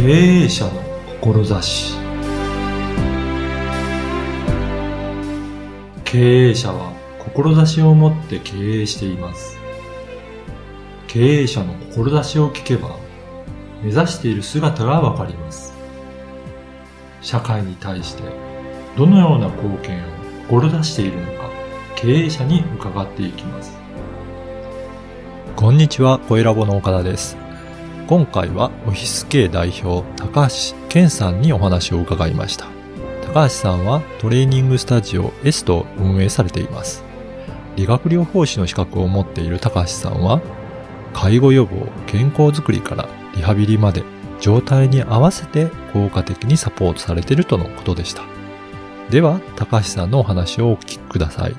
経営者の志。経営者は志を持って経営しています。経営者の志を聞けば目指している姿がわかります。社会に対してどのような貢献を志しているのか経営者に伺っていきます。こんにちは、小ラボの岡田です。今回はオフィス系代表、高橋健さんにお話を伺いました。高橋さんはトレーニングスタジオ S と運営されています。理学療法士の資格を持っている高橋さんは、介護予防、健康づくりからリハビリまで状態に合わせて効果的にサポートされているとのことでした。では、高橋さんのお話をお聞きください。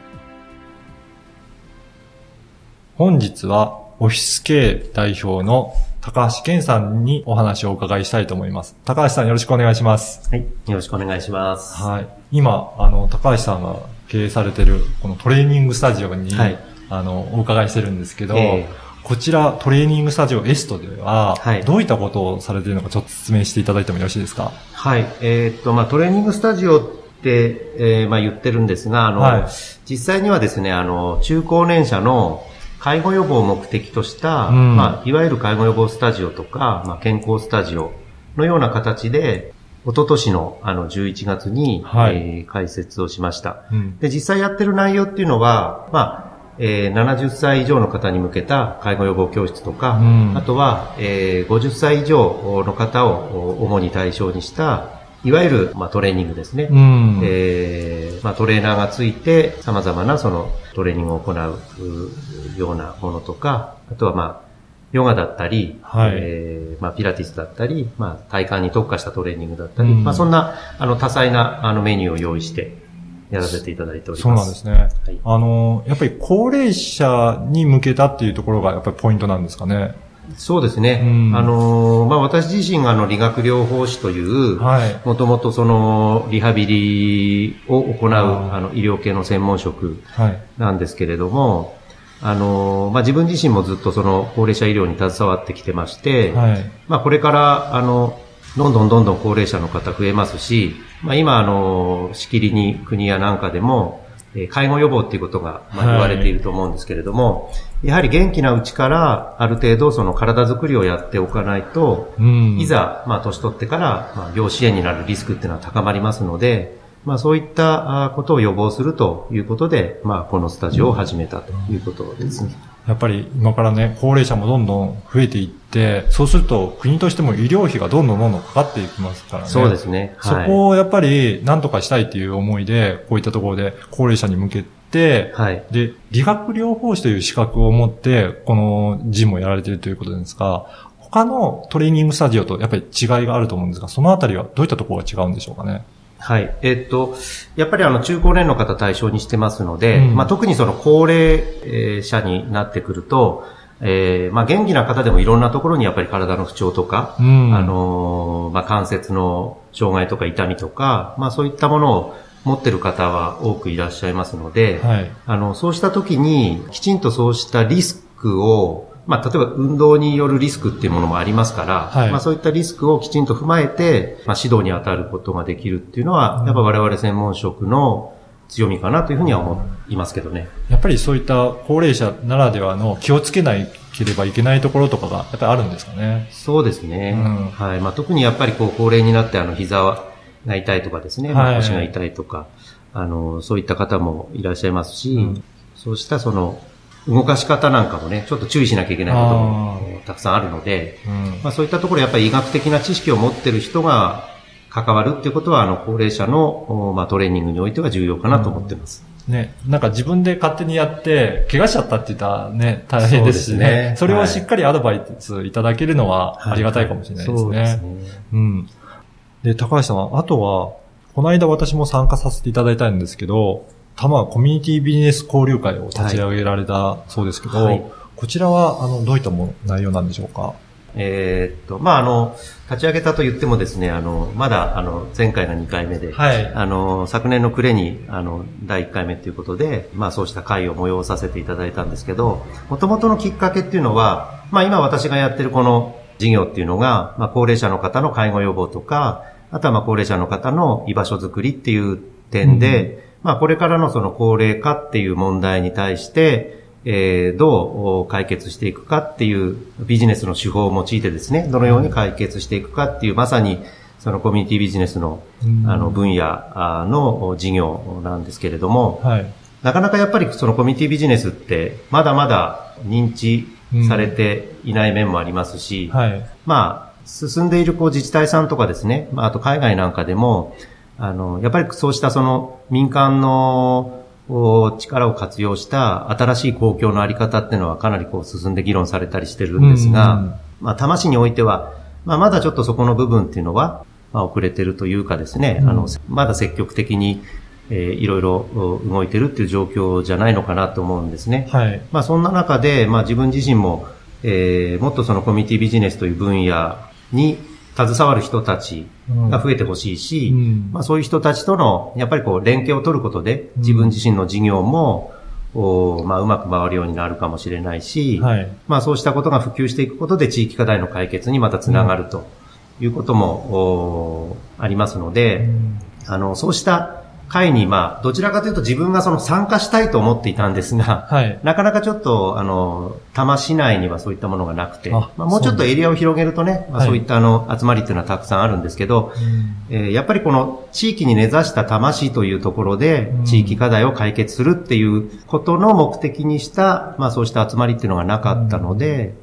本日はオフィス系代表の高橋健さんにお話をお伺いしたいと思います。高橋さんよろしくお願いします。はい。よろしくお願いします。はい。今、あの、高橋さんが経営されてる、このトレーニングスタジオに、はいあの、お伺いしてるんですけど、えこちらトレーニングスタジオエストでは、はいどういったことをされているのかちょっと説明していただいてもよろしいですか？はい。えーっと、まあ、トレーニングスタジオって、えーまあ、言ってるんですが、あの、はい実際にはですね、あの、中高年者の介護予防を目的とした、うんまあ、いわゆる介護予防スタジオとか、まあ、健康スタジオのような形で、一昨年のあの11月に、はいえー開設をしました。うん。で、実際やってる内容っていうのは、まあ、えー70歳以上の方に向けた介護予防教室とか、うんあとは、えー50歳以上の方をお主に対象にした、いわゆる、まあ、トレーニングですね。うん。えーまあ、トレーナーがついて様々なそのトレーニングを行ううようなものとか、あとはまあ、ヨガだったり、はいえーまあ、ピラティスだったり、まあ、体幹に特化したトレーニングだったり、うんまあ、そんな、あの、多彩な、あの、メニューを用意して、やらせていただいております。そうなんですね。はいあの、やっぱり高齢者に向けたっていうところがやっぱりポイントなんですかね？そうですね。うんあのーまあ、私自身があの、理学療法士という、はい。もともとその、リハビリを行う、あの、医療系の専門職はい。なんですけれども、あのーまあ、自分自身もずっとその、高齢者医療に携わってきてまして、はい。まあ、これから、あの、どんどんどんどん高齢者の方増えますし、まあ、今、あの、しきりに国やなんかでも、えー介護予防っていうことが、まあ、はい言われていると思うんですけれども、やはり元気なうちから、ある程度、その体づくりをやっておかないと、うん。いざ、まあ、年取ってから、まあ、病死炎になるリスクっていうのは高まりますので、まあ、そういったことを予防するということで、まあ、このスタジオを始めたということですね。やっぱり今からね、高齢者もどんどん増えていって、そうすると国としても医療費がどんどんどんどんかかっていきますからね。そうですね。そこをやっぱり何とかしたいっていう思いで、こういったところで高齢者に向けて、はい。で、理学療法士という資格を持って、このジムをやられているということですが、他のトレーニングスタジオとやっぱり違いがあると思うんですが、そのあたりはどういったところが違うんでしょうかね？はい。えっと、やっぱりあの、中高年の方対象にしてますので、うんまあ、特にその高齢えー者になってくると、えーまあ、元気な方でもいろんなところにやっぱり体の不調とか、うんあのーまあ、関節の障害とか痛みとか、まあ、そういったものを持ってる方は多くいらっしゃいますので、はい。あの、そうした時に、きちんとそうしたリスクを、まあ、例えば運動によるリスクっていうものもありますから、はいまあ、そういったリスクをきちんと踏まえて、まあ、指導に当たることができるっていうのは、やっぱ我々専門職の強みかなというふうには思いますけどね。やっぱりそういった高齢者ならではの気をつけなければいけないところとかがやっぱりあるんですかね。そうですね。うんはい。まあ、特にやっぱりこう、高齢になってあの、膝が痛いとかですね、まあはい腰が痛いとか、あの、そういった方もいらっしゃいますし、うんそうしたその、動かし方なんかもね、ちょっと注意しなきゃいけないこともたくさんあるので、うん。まあ、そういったところやっぱり医学的な知識を持ってる人が関わるっていうことは、あの、高齢者の、おまあ、トレーニングにおいては重要かなと思ってます。ね、なんか自分で勝手にやって、怪我しちゃったって言ったらね、大変ですしそうですね。ねそれをしっかりアドバイスいただけるのはありがたいかもしれないですそうですね。ね。うん。で、高橋さん、あとは、この間私も参加させていただいたんですけど、多摩コミュニティビジネス交流会を立ち上げられたそうですけど、はい。こちらは、あの、どういったもの、内容なんでしょうか？えーっと、まあ、あの、立ち上げたと言ってもですね、あの、まだ、あの、前回が2回目で、はい。あの、昨年の暮れに、あの、第1回目ということで、まあ、そうした会を催させていただいたんですけど、もともとのきっかけっていうのは、まあ、今私がやってるこの、事業っていうのが、まあ、高齢者の方の介護予防とか、あとはまあ高齢者の方の居場所づくりっていう点で、うん、まあこれからのその高齢化っていう問題に対して、えー、どう解決していくかっていうビジネスの手法を用いてですね、どのように解決していくかっていう、まさにそのコミュニティビジネスの、あの分野の事業なんですけれども、はい、なかなかやっぱりそのコミュニティビジネスってまだまだ認知されていない面もありますし、はい、まあ、進んでいるこう自治体さんとかですね、まあ、あと海外なんかでも、あの、やっぱりそうしたその民間の力を活用した新しい公共のあり方っていうのはかなりこう進んで議論されたりしてるんですが、まあ、魂においては、まあ、まだちょっとそこの部分っていうのは、まあ、遅れてるというかですね、うん、あの、まだ積極的に、えー、いろいろ動いてるっていう状況じゃないのかなと思うんですね。はい。まあ、そんな中で、まあ、自分自身も、えー、もっとそのコミュニティビジネスという分野に携わる人たちが増えてほしいし、うん、まあ、そういう人たちとの、やっぱりこう、連携を取ることで、自分自身の事業も、おまあ、うまく回るようになるかもしれないし、はい、まあ、そうしたことが普及していくことで地域課題の解決にまたつながるということも、うん、ありますので、うん、あの、そうした会に、まあ、どちらかというと自分がその参加したいと思っていたんですが、はい、なかなかちょっと、あの、多摩市内にはそういったものがなくて、まあ、もうちょっとエリアを広げるとね、まあ、そういったあの、集まりっていうのはたくさんあるんですけど、えー、やっぱりこの地域に根ざした多摩市というところで、地域課題を解決するっていうことの目的にした、まあそうした集まりっていうのがなかったので、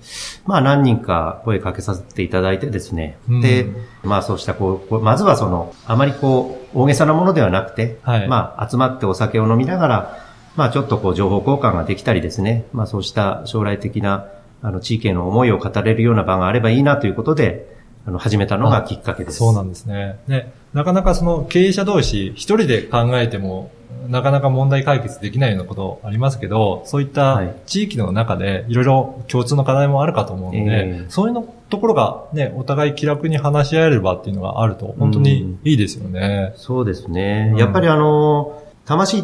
まあ何人か声かけさせていただいてですね、で、まあそうしたこう、まずはその、あまりこう、大げさなものではなくて、はい、まあ集まってお酒を飲みながら、まあちょっとこう情報交換ができたりですね、まあそうした将来的な、あの地域への思いを語れるような場があればいいなということで、あの、始めたのがきっかけです。そうなんですね。ね、なかなかその経営者同士、一人で考えても、なかなか問題解決できないようなことありますけど、そういった地域の中でいろいろ共通の課題もあるかと思うので、えー、そういうのところがね、お互い気楽に話し合える場っていうのがあると、本当にいいですよね。うん、そうですね。やっぱりあの、魂っ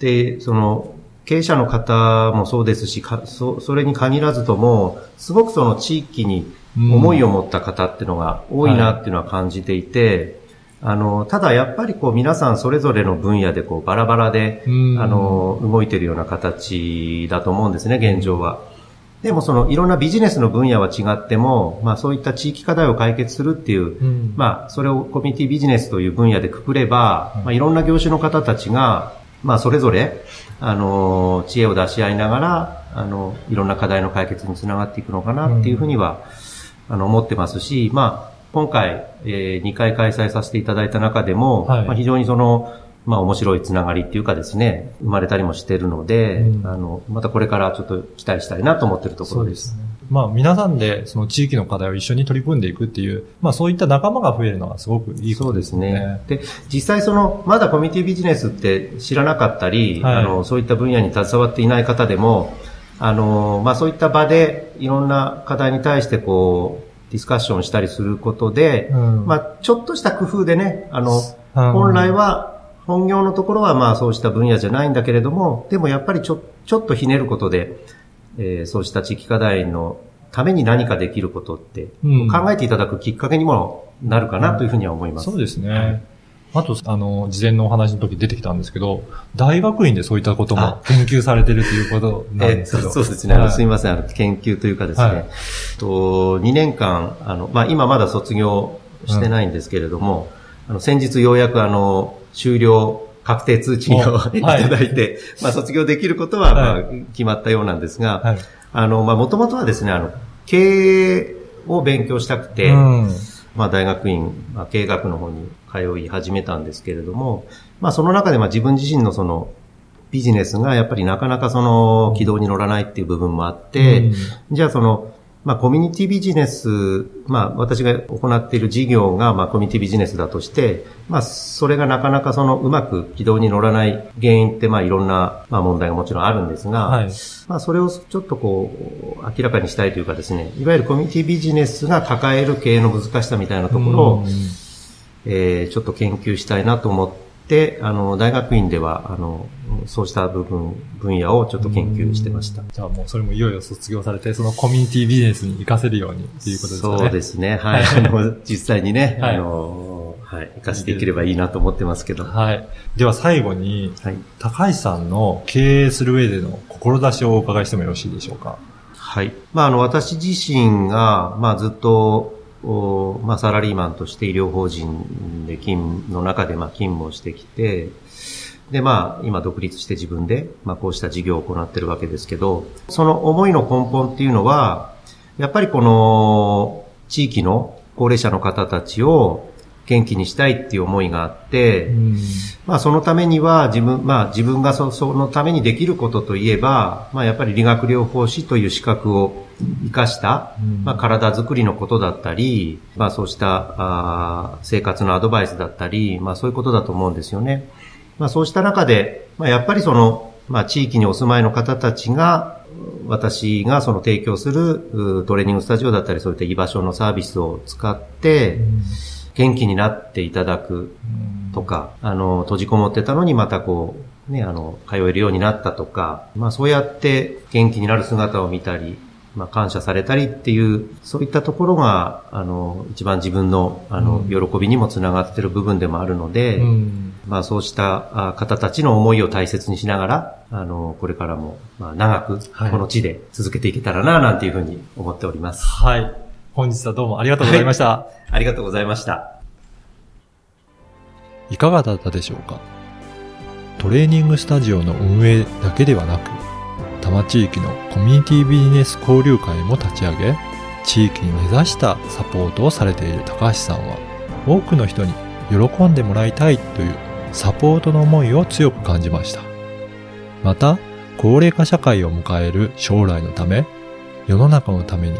て、その、経営者の方もそうですし、そそれに限らずとも、すごくその地域に思いを持った方っていうのが多いなっていうのは感じていて、あの、ただやっぱりこう皆さんそれぞれの分野でこうバラバラで、あの、動いてるような形だと思うんですね、現状は。でもそのいろんなビジネスの分野は違っても、まあそういった地域課題を解決するっていう、うん、まあそれをコミュニティビジネスという分野でくくれば、まあいろんな業種の方たちが、まあそれぞれ、あの、知恵を出し合いながら、あの、いろんな課題の解決につながっていくのかなっていうふうには、あの、思ってますし、まあ、今回、えー、2回開催させていただいた中でも、はい、まあ、非常にその、まあ面白いつながりっていうかですね、生まれたりもしてるので、うん、あの、またこれからちょっと期待したいなと思ってるところです。そうですね。まあ皆さんでその地域の課題を一緒に取り組んでいくっていう、まあそういった仲間が増えるのはすごくいいことですね。そうですね。で、実際その、まだコミュニティビジネスって知らなかったり、はい、あの、そういった分野に携わっていない方でも、あの、まあそういった場でいろんな課題に対してこう、ディスカッションしたりすることで、うん、まあちょっとした工夫でね、あの、本来は本業のところはまあそうした分野じゃないんだけれども、でもやっぱりちょちょっとひねることで、えー、そうした地域課題のために何かできることって、うん、考えていただくきっかけにもなるかなというふうには思います。そうですね。あと、あの、事前のお話の時出てきたんですけど、大学院でそういったことも研究されてるということなんですけど。えそうですね。はい、すみません。あの、研究というかですね、はい、と2年間、あの、まあ、今まだ卒業してないんですけれども、うん、あの、先日ようやくあの、終了確定通知をい。ただいて、まあ卒業できることはまあ決まったようなんですが、はい、あの、まあもともとはですね、あの、経営を勉強したくて、うん、まあ大学院、まあ、経営学の方に通い始めたんですけれども、まあその中でまあ自分自身のそのビジネスがやっぱりなかなかその軌道に乗らないっていう部分もあって、うん、じゃあそのまあ、コミュニティビジネス、まあ、私が行っている事業が、まあ、コミュニティビジネスだとして、まあ、それがなかなかその、うまく軌道に乗らない原因って、まあ、いろんな、まあ、問題がもちろんあるんですが、はい、まあ、それをちょっとこう、明らかにしたいというかですね、いわゆるコミュニティビジネスが抱える経営の難しさみたいなところを、えー、ちょっと研究したいなと思っで、あの、大学院では、あの、そうした部分、分野をちょっと研究してました。じゃあもうそれもいよいよ卒業されて、そのコミュニティビジネスに活かせるようにっていうことですかね。そうですね。はい。あの実際にね、はい、あの、はい、活かしていければいいなと思ってますけど。はい。では最後に、はい、高橋さんの経営する上での志をお伺いしてもよろしいでしょうか？はい。まあ、あの、私自身が、まあ、ずっと、まあ、サラリーマンとして医療法人で勤の中でまあ勤務をしてきて、で、まあ、今独立して自分で、まあ、こうした事業を行ってるわけですけど、その思いの根本っていうのは、やっぱりこの、地域の高齢者の方たちを元気にしたいっていう思いがあって、まあそのためには自分、まあ自分がそそのためにできることといえば、まあやっぱり理学療法士という資格を活かした、まあ体づくりのことだったり、まあそうしたあ生活のアドバイスだったり、まあそういうことだと思うんですよね。まあそうした中で、まあやっぱりその、まあ地域にお住まいの方たちが、私がその提供するトレーニングスタジオだったり、そういった居場所のサービスを使って、うん元気になっていただくとか、あの、閉じこもってたのにまたこう、ね、あの、通えるようになったとか、まあそうやって元気になる姿を見たり、まあ感謝されたりっていう、そういったところが、あの、一番自分の、あの、喜びにもつながってる部分でもあるので、うん、まあそうした方たちの思いを大切にしながら、あの、これからも、まあ長く、この地で続けていけたらな、なんていうふうに思っております。はい。本日はどうもありがとうございました。はい、ありがとうございました。いかがだったでしょうか？トレーニングスタジオの運営だけではなく、多摩地域のコミュニティビジネス交流会も立ち上げ、地域に根ざしたサポートをされている高橋さんは、多くの人に喜んでもらいたいというサポートの思いを強く感じました。また、高齢化社会を迎える将来のため、世の中のために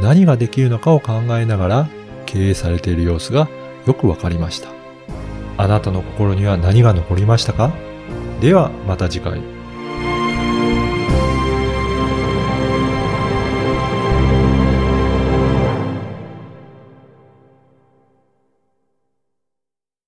何ができるのかを考えながら経営されている様子がよくわかりました。あなたの心には何が残りましたか？ではまた次回。